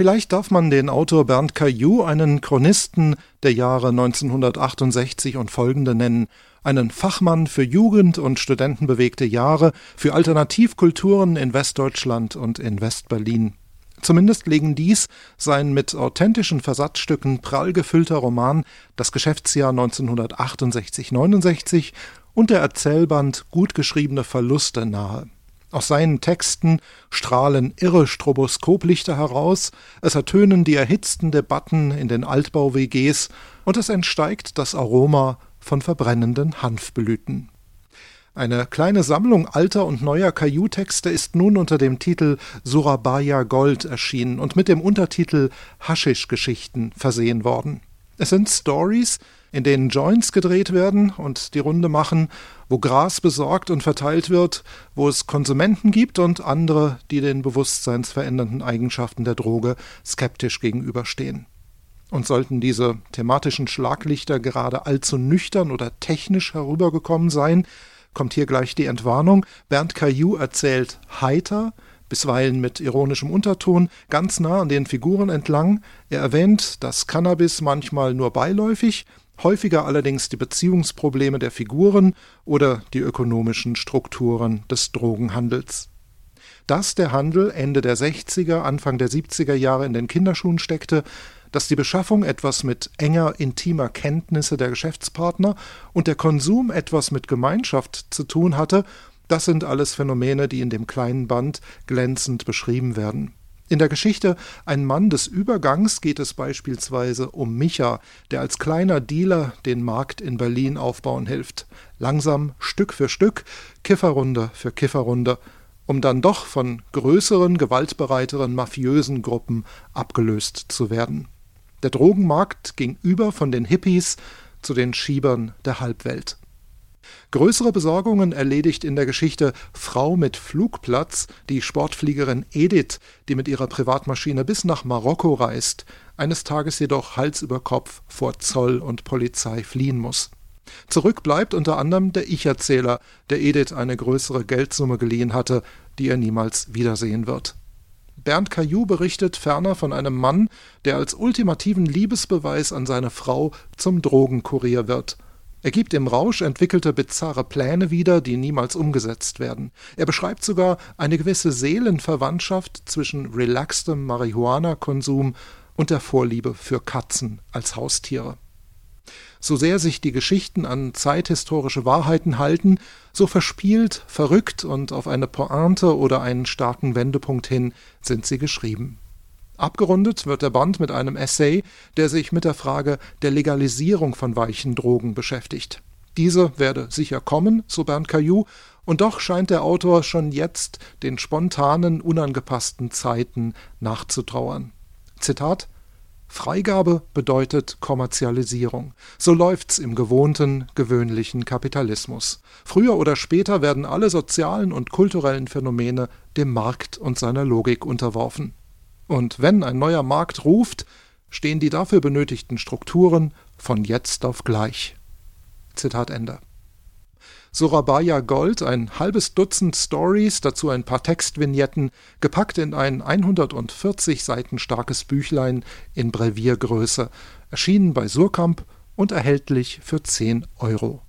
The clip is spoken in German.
Vielleicht darf man den Autor Bernd Caillou einen Chronisten der Jahre 1968 und folgende nennen, einen Fachmann für Jugend- und studentenbewegte Jahre, für Alternativkulturen in Westdeutschland und in Westberlin. Zumindest legen dies sein mit authentischen Versatzstücken prall gefüllter Roman Das Geschäftsjahr 1968-69 und der Erzählband Gut geschriebene Verluste nahe. Aus seinen Texten strahlen irre Stroboskoplichter heraus, es ertönen die erhitzten Debatten in den Altbau-WGs und es entsteigt das Aroma von verbrennenden Hanfblüten. Eine kleine Sammlung alter und neuer Caillou-Texte ist nun unter dem Titel Surabaya Gold erschienen und mit dem Untertitel Haschisch-Geschichten versehen worden. Es sind Stories, in denen Joints gedreht werden und die Runde machen, wo Gras besorgt und verteilt wird, wo es Konsumenten gibt und andere, die den bewusstseinsverändernden Eigenschaften der Droge skeptisch gegenüberstehen. Und sollten diese thematischen Schlaglichter gerade allzu nüchtern oder technisch herübergekommen sein, kommt hier gleich die Entwarnung. Bernd Caillou erzählt heiter, bisweilen mit ironischem Unterton, ganz nah an den Figuren entlang. Er erwähnt das Cannabis manchmal nur beiläufig, häufiger allerdings die Beziehungsprobleme der Figuren oder die ökonomischen Strukturen des Drogenhandels. Dass der Handel Ende der 60er, Anfang der 70er Jahre in den Kinderschuhen steckte, dass die Beschaffung etwas mit enger, intimer Kenntnisse der Geschäftspartner und der Konsum etwas mit Gemeinschaft zu tun hatte, das sind alles Phänomene, die in dem kleinen Band glänzend beschrieben werden. In der Geschichte Ein Mann des Übergangs geht es beispielsweise um Micha, der als kleiner Dealer den Markt in Berlin aufbauen hilft. Langsam, Stück für Stück, Kifferrunde für Kifferrunde, um dann doch von größeren, gewaltbereiteren mafiösen Gruppen abgelöst zu werden. Der Drogenmarkt ging über von den Hippies zu den Schiebern der Halbwelt. Größere Besorgungen erledigt in der Geschichte Frau mit Flugplatz die Sportfliegerin Edith, die mit ihrer Privatmaschine bis nach Marokko reist, eines Tages jedoch Hals über Kopf vor Zoll und Polizei fliehen muss. Zurück bleibt unter anderem der Ich-Erzähler, der Edith eine größere Geldsumme geliehen hatte, die er niemals wiedersehen wird. Bernd Caillou berichtet ferner von einem Mann, der als ultimativen Liebesbeweis an seine Frau zum Drogenkurier wird. Er gibt im Rausch entwickelte bizarre Pläne wieder, die niemals umgesetzt werden. Er beschreibt sogar eine gewisse Seelenverwandtschaft zwischen relaxtem Marihuana-Konsum und der Vorliebe für Katzen als Haustiere. So sehr sich die Geschichten an zeithistorische Wahrheiten halten, so verspielt, verrückt und auf eine Pointe oder einen starken Wendepunkt hin sind sie geschrieben. Abgerundet wird der Band mit einem Essay, der sich mit der Frage der Legalisierung von weichen Drogen beschäftigt. Diese werde sicher kommen, so Bernd Caillou, und doch scheint der Autor schon jetzt den spontanen, unangepassten Zeiten nachzutrauern. Zitat Freigabe bedeutet Kommerzialisierung. So läuft's im gewohnten, gewöhnlichen Kapitalismus. Früher oder später werden alle sozialen und kulturellen Phänomene dem Markt und seiner Logik unterworfen. Und wenn ein neuer Markt ruft, stehen die dafür benötigten Strukturen von jetzt auf gleich. Zitat Ende. Surabaya Gold, ein halbes Dutzend Stories, dazu ein paar Textvignetten, gepackt in ein 140 Seiten starkes Büchlein in Breviergröße, erschienen bei Surkamp und erhältlich für 10 Euro.